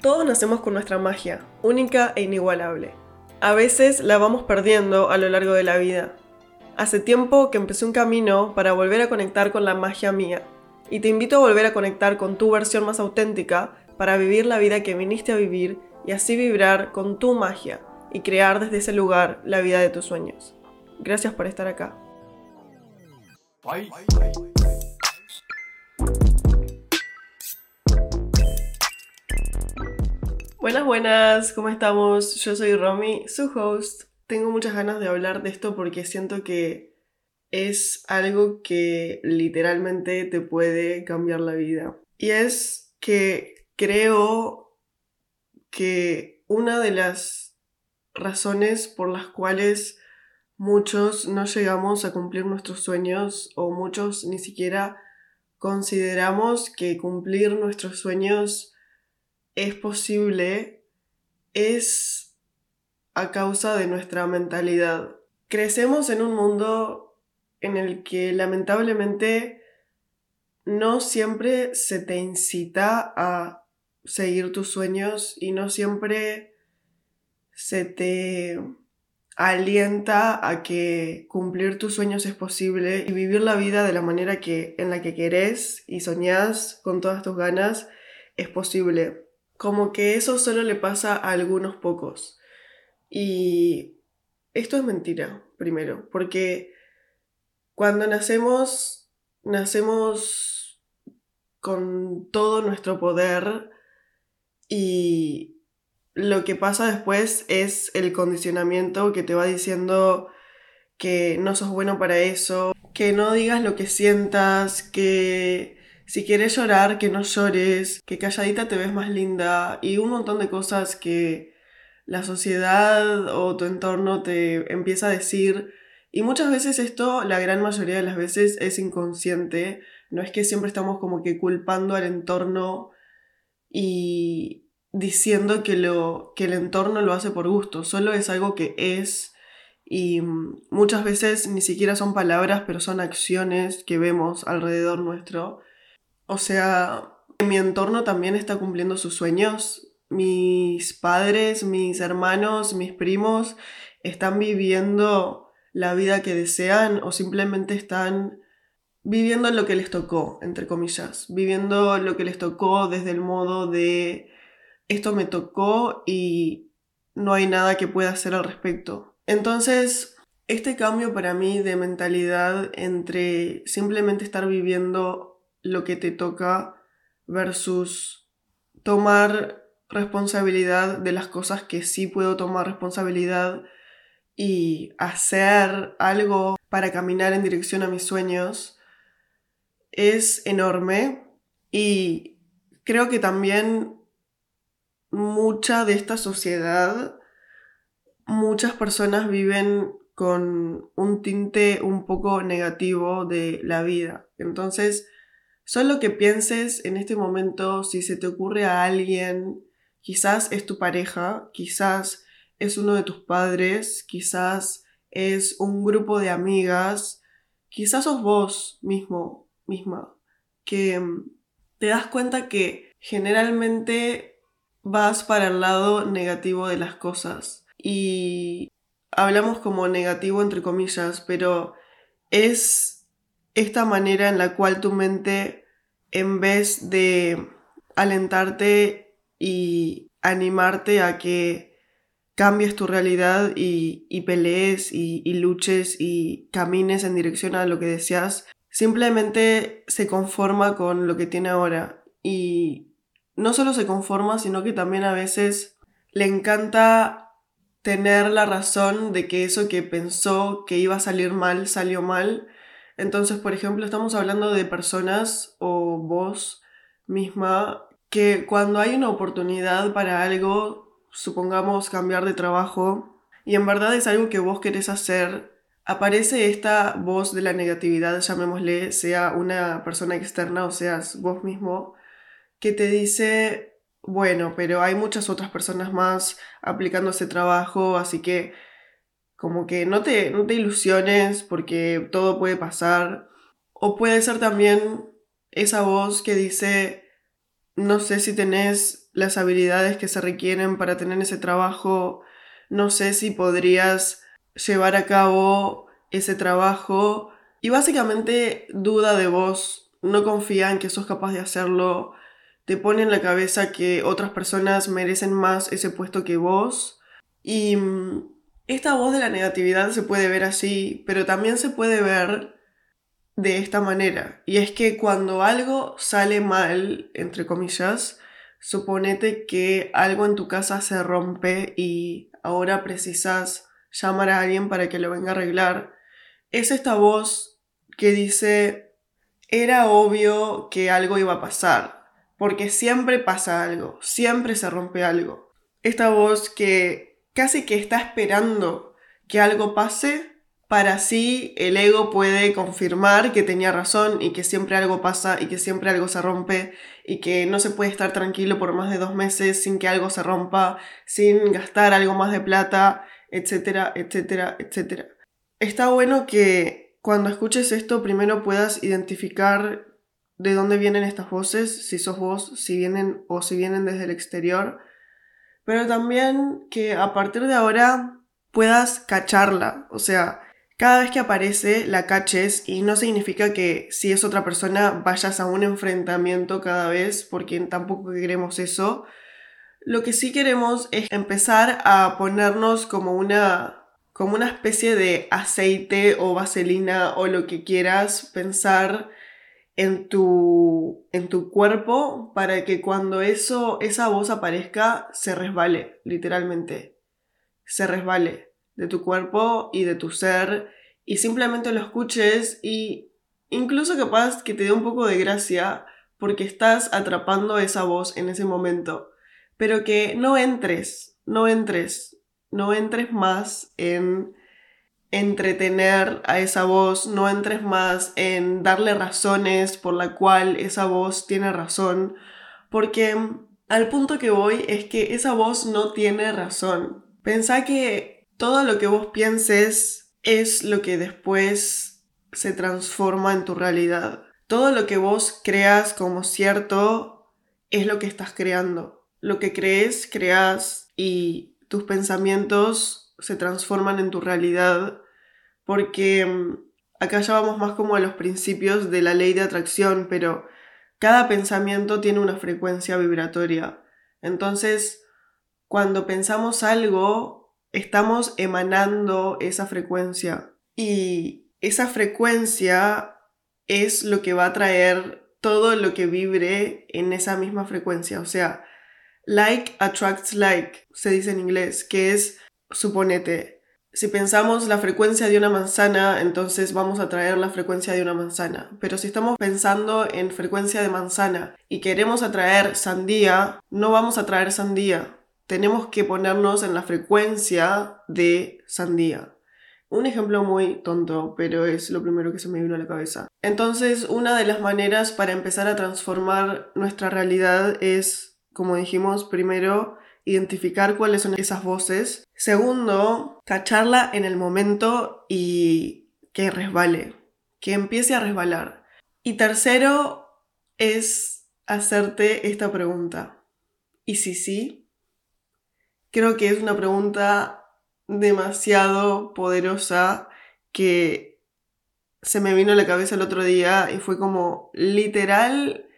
Todos nacemos con nuestra magia, única e inigualable. A veces la vamos perdiendo a lo largo de la vida. Hace tiempo que empecé un camino para volver a conectar con la magia mía, y te invito a volver a conectar con tu versión más auténtica para vivir la vida que viniste a vivir y así vibrar con tu magia y crear desde ese lugar la vida de tus sueños. Gracias por estar acá. Buenas, buenas, ¿cómo estamos? Yo soy Romy, su host. Tengo muchas ganas de hablar de esto porque siento que es algo que literalmente te puede cambiar la vida. Y es que creo que una de las razones por las cuales muchos no llegamos a cumplir nuestros sueños o muchos ni siquiera consideramos que cumplir nuestros sueños es posible es a causa de nuestra mentalidad. Crecemos en un mundo en el que lamentablemente no siempre se te incita a seguir tus sueños y no siempre se te alienta a que cumplir tus sueños es posible y vivir la vida de la manera que en la que querés y soñás con todas tus ganas es posible como que eso solo le pasa a algunos pocos. Y esto es mentira, primero, porque cuando nacemos, nacemos con todo nuestro poder y lo que pasa después es el condicionamiento que te va diciendo que no sos bueno para eso, que no digas lo que sientas, que si quieres llorar, que no llores, que calladita te ves más linda y un montón de cosas que la sociedad o tu entorno te empieza a decir. Y muchas veces esto, la gran mayoría de las veces, es inconsciente. No es que siempre estamos como que culpando al entorno y diciendo que, lo, que el entorno lo hace por gusto, solo es algo que es y muchas veces ni siquiera son palabras, pero son acciones que vemos alrededor nuestro o sea, mi entorno también está cumpliendo sus sueños. Mis padres, mis hermanos, mis primos están viviendo la vida que desean o simplemente están viviendo lo que les tocó, entre comillas, viviendo lo que les tocó desde el modo de esto me tocó y no hay nada que pueda hacer al respecto. Entonces, este cambio para mí de mentalidad entre simplemente estar viviendo lo que te toca versus tomar responsabilidad de las cosas que sí puedo tomar responsabilidad y hacer algo para caminar en dirección a mis sueños es enorme y creo que también mucha de esta sociedad, muchas personas viven con un tinte un poco negativo de la vida. Entonces, Solo que pienses en este momento si se te ocurre a alguien, quizás es tu pareja, quizás es uno de tus padres, quizás es un grupo de amigas, quizás sos vos mismo, misma, que mm, te das cuenta que generalmente vas para el lado negativo de las cosas. Y hablamos como negativo entre comillas, pero es esta manera en la cual tu mente, en vez de alentarte y animarte a que cambies tu realidad y, pelees y, y, luches y camines en dirección a lo que deseas, simplemente se conforma con lo que tiene ahora. Y no solo se conforma, sino que también a veces le encanta tener la razón de que eso que pensó que iba a salir mal salió mal entonces, por ejemplo, estamos hablando de personas o vos misma que cuando hay una oportunidad para algo, supongamos cambiar de trabajo, y en verdad es algo que vos querés hacer, aparece esta voz de la negatividad, llamémosle, sea una persona externa o seas vos mismo, que te dice, bueno, pero hay muchas otras personas más aplicando ese trabajo, así que como que no te, no te ilusiones porque todo puede pasar. O puede ser también esa voz que dice, no sé si tenés las habilidades que se requieren para tener ese trabajo, no sé si podrías llevar a cabo ese trabajo. Y básicamente duda de vos, no confía en que sos capaz de hacerlo, te pone en la cabeza que otras personas merecen más ese puesto que vos. Y mm, esta voz de la negatividad se puede ver así, pero también se puede ver de esta manera. Y es que cuando algo sale mal, entre comillas, suponete que algo en tu casa se rompe y ahora precisas llamar a alguien para que lo venga a arreglar. Es esta voz que dice, era obvio que algo iba a pasar, porque siempre pasa algo, siempre se rompe algo. Esta voz que casi que está esperando que algo pase para así el ego puede confirmar que tenía razón y que siempre algo pasa y que siempre algo se rompe y que no se puede estar tranquilo por más de dos meses sin que algo se rompa, sin gastar algo más de plata, etcétera, etcétera, etcétera. Está bueno que cuando escuches esto primero puedas identificar de dónde vienen estas voces, si sos vos, si vienen o si vienen desde el exterior pero también que a partir de ahora puedas cacharla, o sea, cada vez que aparece la caches y no significa que si es otra persona vayas a un enfrentamiento cada vez, porque tampoco queremos eso. Lo que sí queremos es empezar a ponernos como una como una especie de aceite o vaselina o lo que quieras pensar en tu, en tu cuerpo para que cuando eso, esa voz aparezca se resbale, literalmente. Se resbale de tu cuerpo y de tu ser y simplemente lo escuches y incluso capaz que te dé un poco de gracia porque estás atrapando esa voz en ese momento. Pero que no entres, no entres, no entres más en entretener a esa voz, no entres más en darle razones por la cual esa voz tiene razón, porque al punto que voy es que esa voz no tiene razón. Pensá que todo lo que vos pienses es lo que después se transforma en tu realidad. Todo lo que vos creas como cierto es lo que estás creando. Lo que crees, creas y tus pensamientos se transforman en tu realidad, porque mm, acá ya vamos más como a los principios de la ley de atracción, pero cada pensamiento tiene una frecuencia vibratoria. Entonces, cuando pensamos algo, estamos emanando esa frecuencia y esa frecuencia es lo que va a traer todo lo que vibre en esa misma frecuencia. O sea, like attracts like, se dice en inglés, que es suponete, si pensamos la frecuencia de una manzana, entonces vamos a traer la frecuencia de una manzana. Pero si estamos pensando en frecuencia de manzana y queremos atraer sandía, no vamos a traer sandía. Tenemos que ponernos en la frecuencia de sandía. Un ejemplo muy tonto, pero es lo primero que se me vino a la cabeza. Entonces, una de las maneras para empezar a transformar nuestra realidad es, como dijimos, primero identificar cuáles son esas voces. Segundo, cacharla en el momento y que resbale, que empiece a resbalar. Y tercero es hacerte esta pregunta. ¿Y si sí? Creo que es una pregunta demasiado poderosa que se me vino a la cabeza el otro día y fue como literal,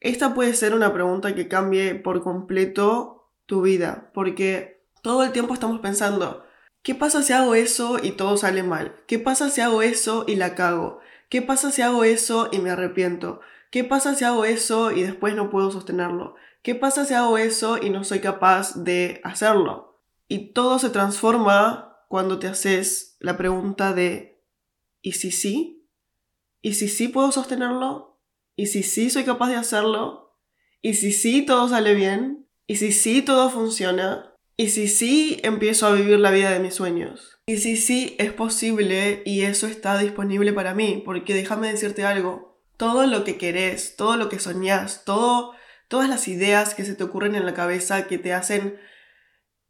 esta puede ser una pregunta que cambie por completo tu vida, porque todo el tiempo estamos pensando, ¿qué pasa si hago eso y todo sale mal? ¿Qué pasa si hago eso y la cago? ¿Qué pasa si hago eso y me arrepiento? ¿Qué pasa si hago eso y después no puedo sostenerlo? ¿Qué pasa si hago eso y no soy capaz de hacerlo? Y todo se transforma cuando te haces la pregunta de ¿y si sí? ¿Y si sí puedo sostenerlo? ¿Y si sí soy capaz de hacerlo? ¿Y si sí todo sale bien? ¿Y si sí todo funciona? ¿Y si sí empiezo a vivir la vida de mis sueños? ¿Y si sí es posible y eso está disponible para mí? Porque déjame decirte algo, todo lo que querés, todo lo que soñás, todo, todas las ideas que se te ocurren en la cabeza que te hacen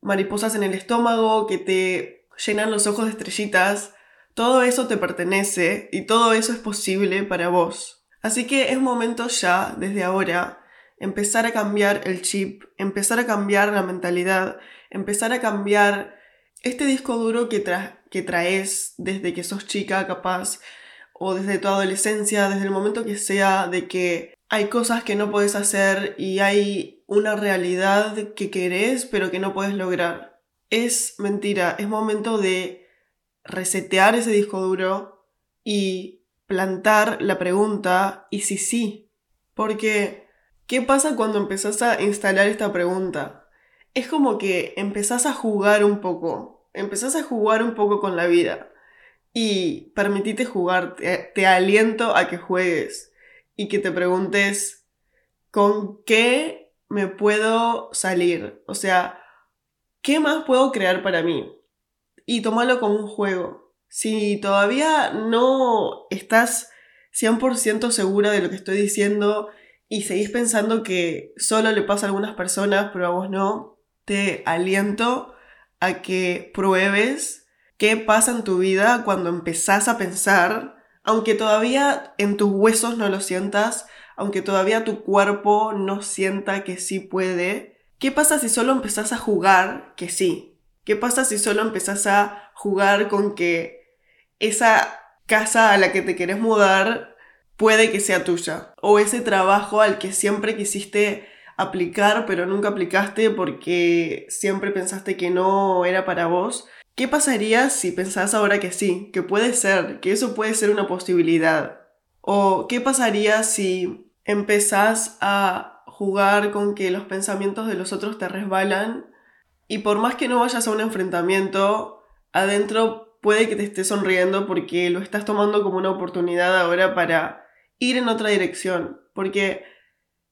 mariposas en el estómago, que te llenan los ojos de estrellitas, todo eso te pertenece y todo eso es posible para vos. Así que es momento ya, desde ahora, empezar a cambiar el chip, empezar a cambiar la mentalidad, empezar a cambiar este disco duro que, traes desde que sos chica capaz o desde tu adolescencia, desde el momento que sea, de que hay cosas que no puedes hacer y hay una realidad que querés pero que no puedes lograr. Es mentira, es momento de resetear ese disco duro y plantar la pregunta y si sí. Porque, ¿qué pasa cuando empezás a instalar esta pregunta? Es como que empezás a jugar un poco, empezás a jugar un poco con la vida y permitite jugar, te, aliento a que juegues y que te preguntes con qué me puedo salir, o sea, ¿qué más puedo crear para mí? Y tómalo como un juego. Si todavía no estás 100% segura de lo que estoy diciendo y seguís pensando que solo le pasa a algunas personas, pero a vos no, te aliento a que pruebes qué pasa en tu vida cuando empezás a pensar, aunque todavía en tus huesos no lo sientas, aunque todavía tu cuerpo no sienta que sí puede. ¿Qué pasa si solo empezás a jugar que sí? ¿Qué pasa si solo empezás a jugar con que esa casa a la que te querés mudar puede que sea tuya? O ese trabajo al que siempre quisiste aplicar pero nunca aplicaste porque siempre pensaste que no era para vos ¿Qué pasaría si pensás ahora que sí, que puede ser, que eso puede ser una posibilidad? ¿O qué pasaría si empezás a jugar con que los pensamientos de los otros te resbalan y por más que no vayas a un enfrentamiento, adentro puede que te esté sonriendo porque lo estás tomando como una oportunidad ahora para ir en otra dirección? Porque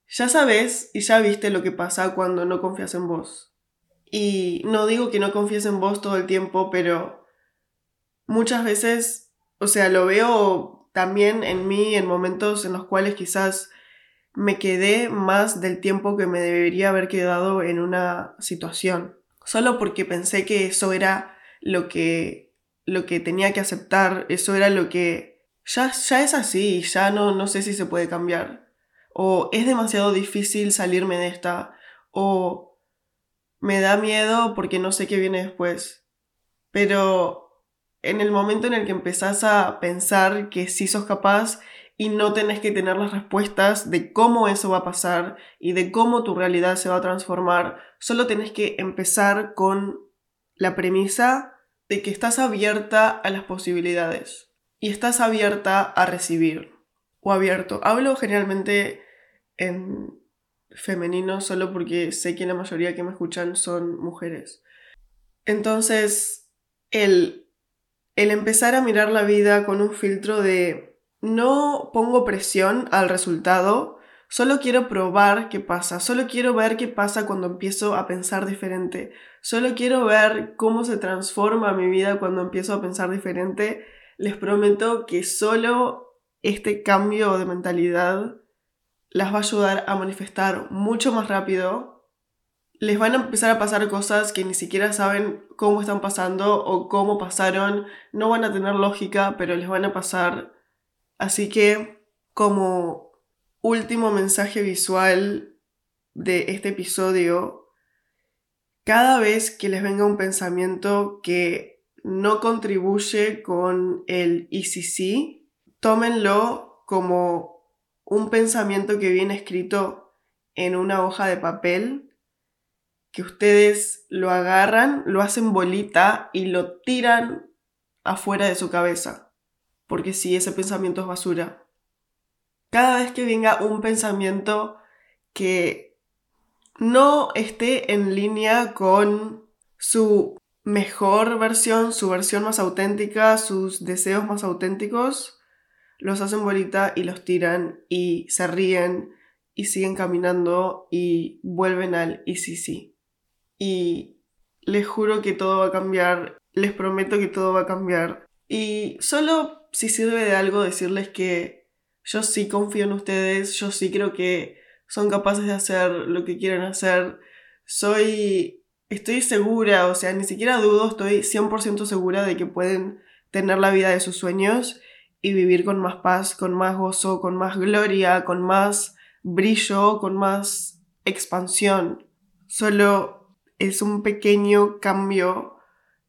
ya sabes y ya viste lo que pasa cuando no confías en vos. Y no digo que no confíes en vos todo el tiempo, pero muchas veces, o sea, lo veo también en mí en momentos en los cuales quizás me quedé más del tiempo que me debería haber quedado en una situación. Solo porque pensé que eso era lo que, lo que tenía que aceptar, eso era lo que ya, ya es así, ya no, no sé si se puede cambiar. O es demasiado difícil salirme de esta, o me da miedo porque no sé qué viene después. Pero en el momento en el que empezás a pensar que sí sos capaz y no tenés que tener las respuestas de cómo eso va a pasar y de cómo tu realidad se va a transformar, solo tenés que empezar con la premisa de que estás abierta a las posibilidades y estás abierta a recibir o abierto. Hablo generalmente en femenino solo porque sé que la mayoría que me escuchan son mujeres. Entonces, el, el empezar a mirar la vida con un filtro de no pongo presión al resultado, solo quiero probar qué pasa, solo quiero ver qué pasa cuando empiezo a pensar diferente, solo quiero ver cómo se transforma mi vida cuando empiezo a pensar diferente, les prometo que solo este cambio de mentalidad las va a ayudar a manifestar mucho más rápido. Les van a empezar a pasar cosas que ni siquiera saben cómo están pasando o cómo pasaron. No van a tener lógica, pero les van a pasar. Así que, como último mensaje visual de este episodio, cada vez que les venga un pensamiento que no contribuye con el ECC, tómenlo como un pensamiento que viene escrito en una hoja de papel, que ustedes lo agarran, lo hacen bolita y lo tiran afuera de su cabeza. Porque si ese pensamiento es basura. Cada vez que venga un pensamiento que no esté en línea con su mejor versión, su versión más auténtica, sus deseos más auténticos, los hacen bolita y los tiran y se ríen y siguen caminando y vuelven al y sí sí. Y les juro que todo va a cambiar, les prometo que todo va a cambiar. Y solo si sirve de algo decirles que yo sí confío en ustedes, yo sí creo que son capaces de hacer lo que quieren hacer. Soy, estoy segura, o sea, ni siquiera dudo, estoy 100% segura de que pueden tener la vida de sus sueños y vivir con más paz, con más gozo, con más gloria, con más brillo, con más expansión. Solo es un pequeño cambio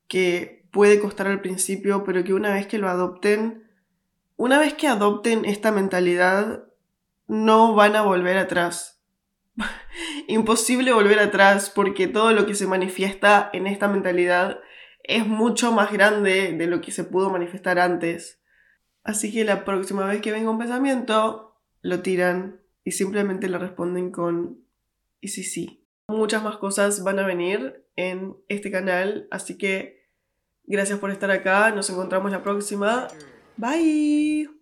que puede costar al principio, pero que una vez que lo adopten, una vez que adopten esta mentalidad, no van a volver atrás. Imposible volver atrás porque todo lo que se manifiesta en esta mentalidad es mucho más grande de lo que se pudo manifestar antes. Así que la próxima vez que venga un pensamiento, lo tiran y simplemente le responden con y sí, sí. Muchas más cosas van a venir en este canal, así que gracias por estar acá, nos encontramos la próxima. Bye.